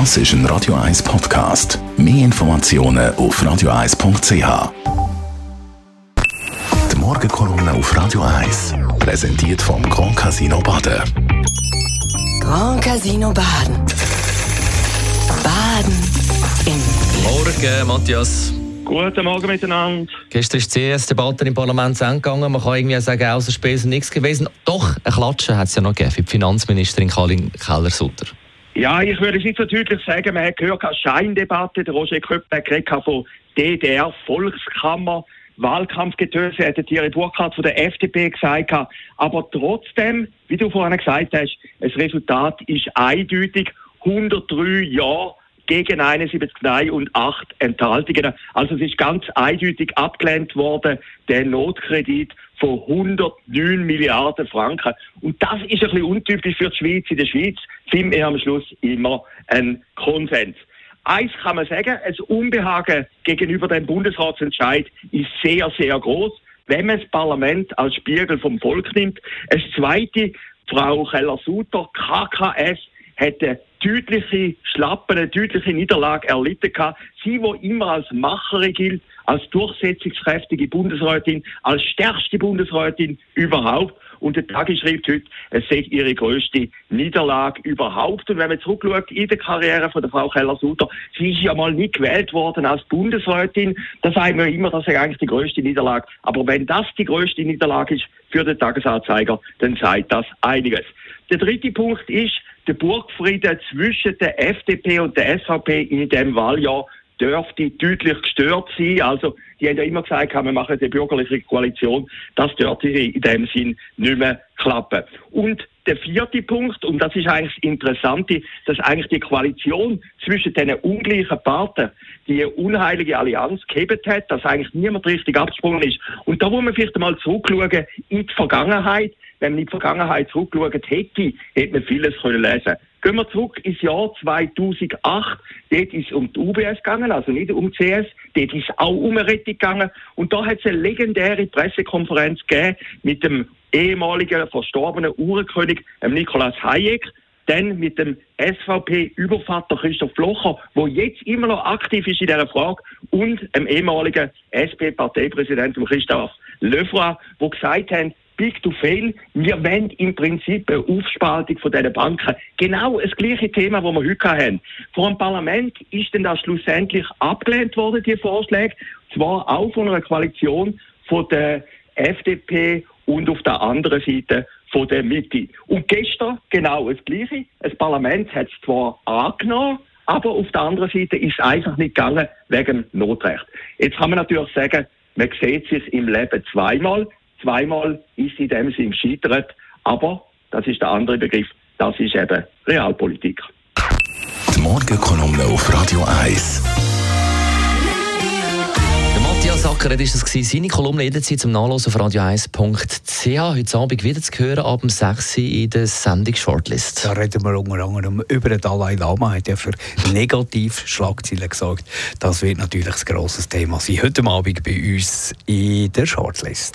Das ist ein Radio 1 Podcast. Mehr Informationen auf radio1.ch. Die Morgenkolumne auf Radio 1 präsentiert vom Grand Casino Baden. Grand Casino Baden. Baden im Morgen, Matthias. Guten Morgen miteinander. Gestern ist die CS-Debatte im Parlament zu Ende gegangen. Man kann irgendwie sagen, außer Spesen nichts gewesen. Doch, ein Klatschen hat es ja noch gegeben für die Finanzministerin Karin Keller-Sutter. Ja, ich würde es nicht so deutlich sagen, man hat gehört, Scheindebatte, der Roger Köppel hat von DDR, Volkskammer, Wahlkampfgetöse, hat Thierry Burkhardt von der FDP gesagt. Aber trotzdem, wie du vorhin gesagt hast, das Resultat ist eindeutig. 103 Jahre gegen 71 Nein und 8 Enthaltungen. Also es ist ganz eindeutig abgelehnt worden, der Notkredit von 109 Milliarden Franken. Und das ist ein bisschen untypisch für die Schweiz. In der Schweiz finden wir am Schluss immer einen Konsens. Eins kann man sagen, das Unbehagen gegenüber dem Bundesratsentscheid ist sehr, sehr groß, wenn man das Parlament als Spiegel vom Volk nimmt. Das Zweite, Frau Keller-Sutter, KKS, hätte deutliche Schlappen, eine deutliche Niederlage erlitten gehabt. Sie, wo immer als Macherin gilt, als durchsetzungskräftige Bundesrätin, als stärkste Bundesrätin überhaupt. Und der Tag schreibt heute, es sei ihre größte Niederlage überhaupt. Und wenn man zurückschaut in der Karriere von der Frau Keller-Sutter, sie ist ja mal nie gewählt worden als Bundesrätin. Da sagen wir immer, das sei eigentlich die größte Niederlage. Aber wenn das die größte Niederlage ist für den Tagesanzeiger, dann sagt das einiges. Der dritte Punkt ist, der Burgfrieden zwischen der FDP und der SVP in dem Wahljahr dürfte deutlich gestört sein. Also, die haben ja immer gesagt, wir machen eine bürgerliche Koalition. Das dürfte in dem Sinn nicht mehr klappen. Und der vierte Punkt, und das ist eigentlich das Interessante, dass eigentlich die Koalition zwischen den ungleichen Parteien die unheilige Allianz gehebt hat, dass eigentlich niemand richtig abgesprungen ist. Und da muss man vielleicht mal zurückschauen in die Vergangenheit wenn man in die Vergangenheit zurückgeschaut hätte, hätte man vieles können lesen Gehen wir zurück ins Jahr 2008. Dort ist es um die UBS gegangen, also nicht um die CS. Dort ist es auch um eine Rettung gegangen. Und da hat es eine legendäre Pressekonferenz gegeben mit dem ehemaligen verstorbenen Uhrenkönig, Nikolaus Hayek dann mit dem SVP-Übervater Christoph Blocher, der jetzt immer noch aktiv ist in dieser Frage, und dem ehemaligen SP-Parteipräsidenten Christoph Löfra, wo gesagt haben, Big to Fail. Wir wollen im Prinzip eine Aufspaltung von diesen Banken. Genau das gleiche Thema, das wir heute haben. Vor dem Parlament ist denn das schlussendlich abgelehnt worden, die Vorschläge. Zwar auch von einer Koalition von der FDP und auf der anderen Seite von der Mitte. Und gestern genau das Gleiche. Das Parlament hat es zwar angenommen, aber auf der anderen Seite ist es einfach nicht gegangen wegen Notrecht. Jetzt kann man natürlich sagen, man sieht sich im Leben zweimal zweimal ist in dem Sinn gescheitert. Aber, das ist der andere Begriff, das ist eben Realpolitik. Die Morgenkolumne auf Radio 1. Matthias ist das gewesen. Seine Kolumne jederzeit zum Nachlesen auf radio1.ch. Heute Abend wieder zu hören, ab dem 6 Uhr in der Sendung Shortlist. Da reden wir unter anderem über den Dalai Lama, hat ja für Negativschlagzeilen gesorgt. Das wird natürlich ein grosses Thema sein. Heute Abend bei uns in der Shortlist.